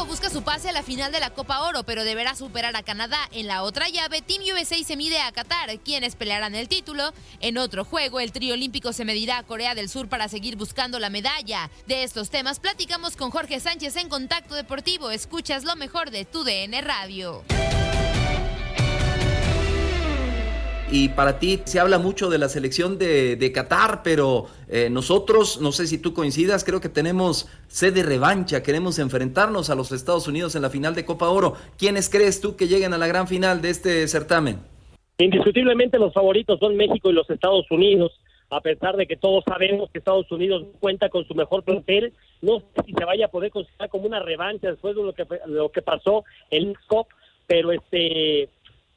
Busca su pase a la final de la Copa Oro, pero deberá superar a Canadá. En la otra llave, Team USA se mide a Qatar, quienes pelearán el título. En otro juego, el trío olímpico se medirá a Corea del Sur para seguir buscando la medalla. De estos temas platicamos con Jorge Sánchez en Contacto Deportivo. Escuchas lo mejor de tu DN Radio. Y para ti se habla mucho de la selección de, de Qatar, pero eh, nosotros, no sé si tú coincidas, creo que tenemos sede revancha, queremos enfrentarnos a los Estados Unidos en la final de Copa Oro. ¿Quiénes crees tú que lleguen a la gran final de este certamen? Indiscutiblemente los favoritos son México y los Estados Unidos. A pesar de que todos sabemos que Estados Unidos cuenta con su mejor plantel, no sé si se vaya a poder considerar como una revancha después de lo que, lo que pasó en el COP, pero este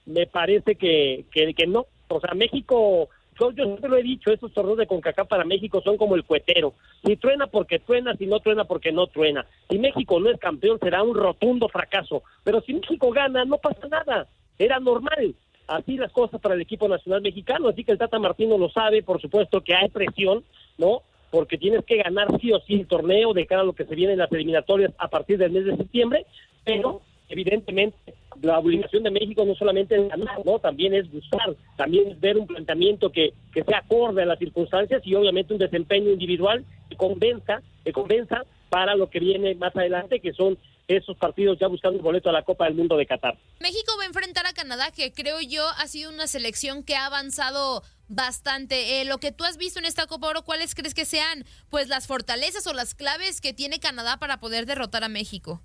me parece que, que, no. O sea, México, yo, yo siempre lo he dicho, esos torneos de CONCACAF para México son como el cuetero. Si truena porque truena, si no truena porque no truena. Si México no es campeón será un rotundo fracaso. Pero si México gana, no pasa nada. Era normal. Así las cosas para el equipo nacional mexicano. Así que el Tata Martino lo sabe, por supuesto que hay presión, ¿no? Porque tienes que ganar sí o sí el torneo de cara a lo que se viene en las eliminatorias a partir del mes de septiembre, pero evidentemente la obligación de México no solamente es ganar, ¿no? También es buscar, también es ver un planteamiento que, que sea acorde a las circunstancias y obviamente un desempeño individual que convenza, que convenza para lo que viene más adelante, que son esos partidos ya buscando el boleto a la Copa del Mundo de Qatar. México va a enfrentar a Canadá, que creo yo ha sido una selección que ha avanzado bastante. Eh, lo que tú has visto en esta Copa Oro, ¿cuáles crees que sean pues las fortalezas o las claves que tiene Canadá para poder derrotar a México?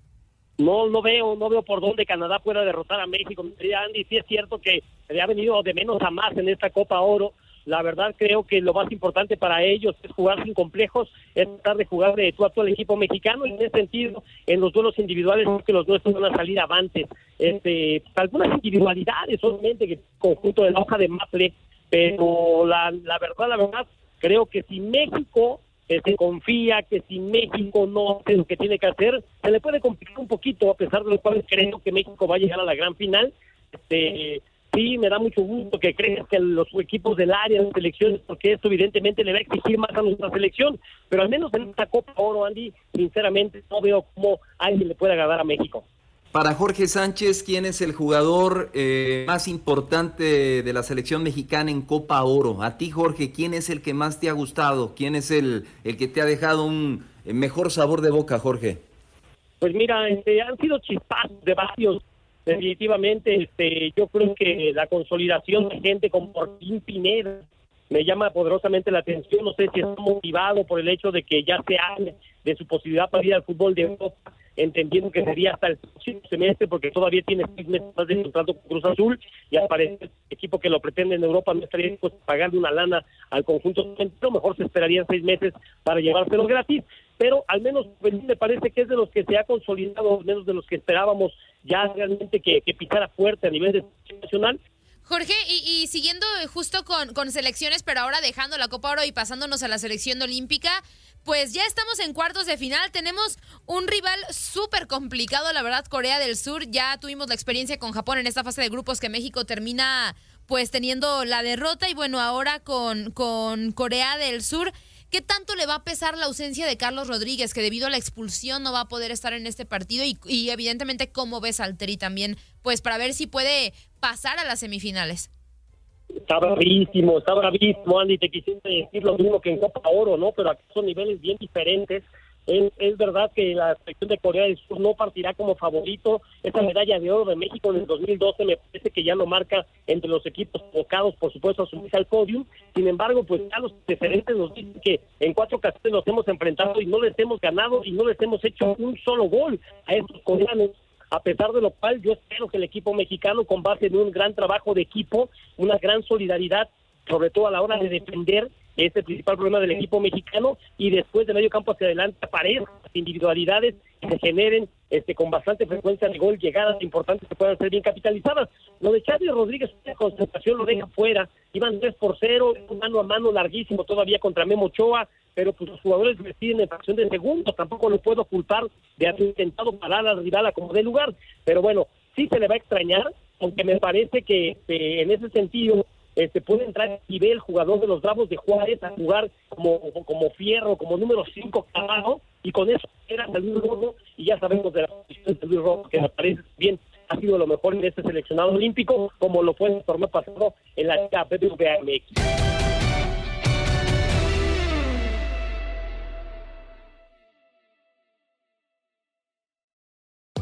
No no veo no veo por dónde Canadá pueda derrotar a México. Andy, sí es cierto que ha venido de menos a más en esta Copa Oro. La verdad creo que lo más importante para ellos es jugar sin complejos, es tratar de jugar de tú a equipo mexicano y en ese sentido, en los duelos individuales creo que los nuestros van a salir avantes. Este, algunas individualidades solamente que conjunto de la hoja de Maple, pero la, la verdad, la verdad, creo que si México se confía que si México no hace lo que tiene que hacer, se le puede complicar un poquito, a pesar de lo cual creo que México va a llegar a la gran final. Este, sí, me da mucho gusto que creas que los equipos del área, las selecciones, porque esto evidentemente le va a exigir más a nuestra selección, pero al menos en esta Copa Oro, Andy, sinceramente no veo cómo alguien le pueda agradar a México. Para Jorge Sánchez, ¿quién es el jugador eh, más importante de la selección mexicana en Copa Oro? A ti, Jorge, ¿quién es el que más te ha gustado? ¿Quién es el, el que te ha dejado un eh, mejor sabor de boca, Jorge? Pues mira, este, han sido chispazos de varios. Definitivamente, este, yo creo que la consolidación de gente como Martín Pineda me llama poderosamente la atención. No sé si está motivado por el hecho de que ya se hable de su posibilidad para ir al fútbol de Europa entendiendo que sería hasta el próximo semestre porque todavía tiene seis meses más de contrato con Cruz Azul y al parecer el equipo que lo pretende en Europa no estaría dispuesto a pagarle una lana al conjunto, pero mejor se esperarían seis meses para llevárselo gratis, pero al menos pues, me parece que es de los que se ha consolidado, menos de los que esperábamos ya realmente que, que fuerte a nivel de nacional. Jorge, y, siguiendo justo con, con, selecciones, pero ahora dejando la Copa Oro y pasándonos a la selección olímpica, pues ya estamos en cuartos de final. Tenemos un rival súper complicado, la verdad, Corea del Sur. Ya tuvimos la experiencia con Japón en esta fase de grupos que México termina pues teniendo la derrota y bueno, ahora con, con Corea del Sur. ¿Qué tanto le va a pesar la ausencia de Carlos Rodríguez, que debido a la expulsión no va a poder estar en este partido? Y, evidentemente, ¿cómo ves al Tri también? Pues para ver si puede pasar a las semifinales. Está bravísimo, está bravísimo, Andy. Te quisiste decir lo mismo que en Copa Oro, ¿no? Pero aquí son niveles bien diferentes. Es, verdad que la selección de Corea del Sur no partirá como favorito. Esa medalla de oro de México en el 2012 me parece que ya lo marca entre los equipos tocados, por supuesto, a subirse al podium. Sin embargo, pues ya los diferentes nos dicen que en cuatro ocasiones nos hemos enfrentado y no les hemos ganado y no les hemos hecho un solo gol a estos coreanos a pesar de lo cual yo espero que el equipo mexicano con base en un gran trabajo de equipo, una gran solidaridad, sobre todo a la hora de defender es el principal problema del equipo mexicano y después de medio campo hacia adelante aparecen individualidades que se generen este, con bastante frecuencia de gol, llegadas importantes que puedan ser bien capitalizadas. Lo de Charlie Rodríguez, una concentración lo deja fuera, iban 3 por 0, un mano a mano larguísimo todavía contra Memo Ochoa, pero pues los jugadores deciden en fracción de segundos, tampoco lo puedo culpar de haber intentado parar al rival a como de lugar, pero bueno, sí se le va a extrañar, aunque me parece que este, en ese sentido este, puede entrar a nivel jugador de los Bravos de Juárez a jugar como, como fierro, como número 5 abajo, y con eso era Luis Rojo, y ya sabemos de la posición de Luis Rojo, que me parece bien, ha sido lo mejor en este seleccionado olímpico, como lo fue en el torneo pasado en la Liga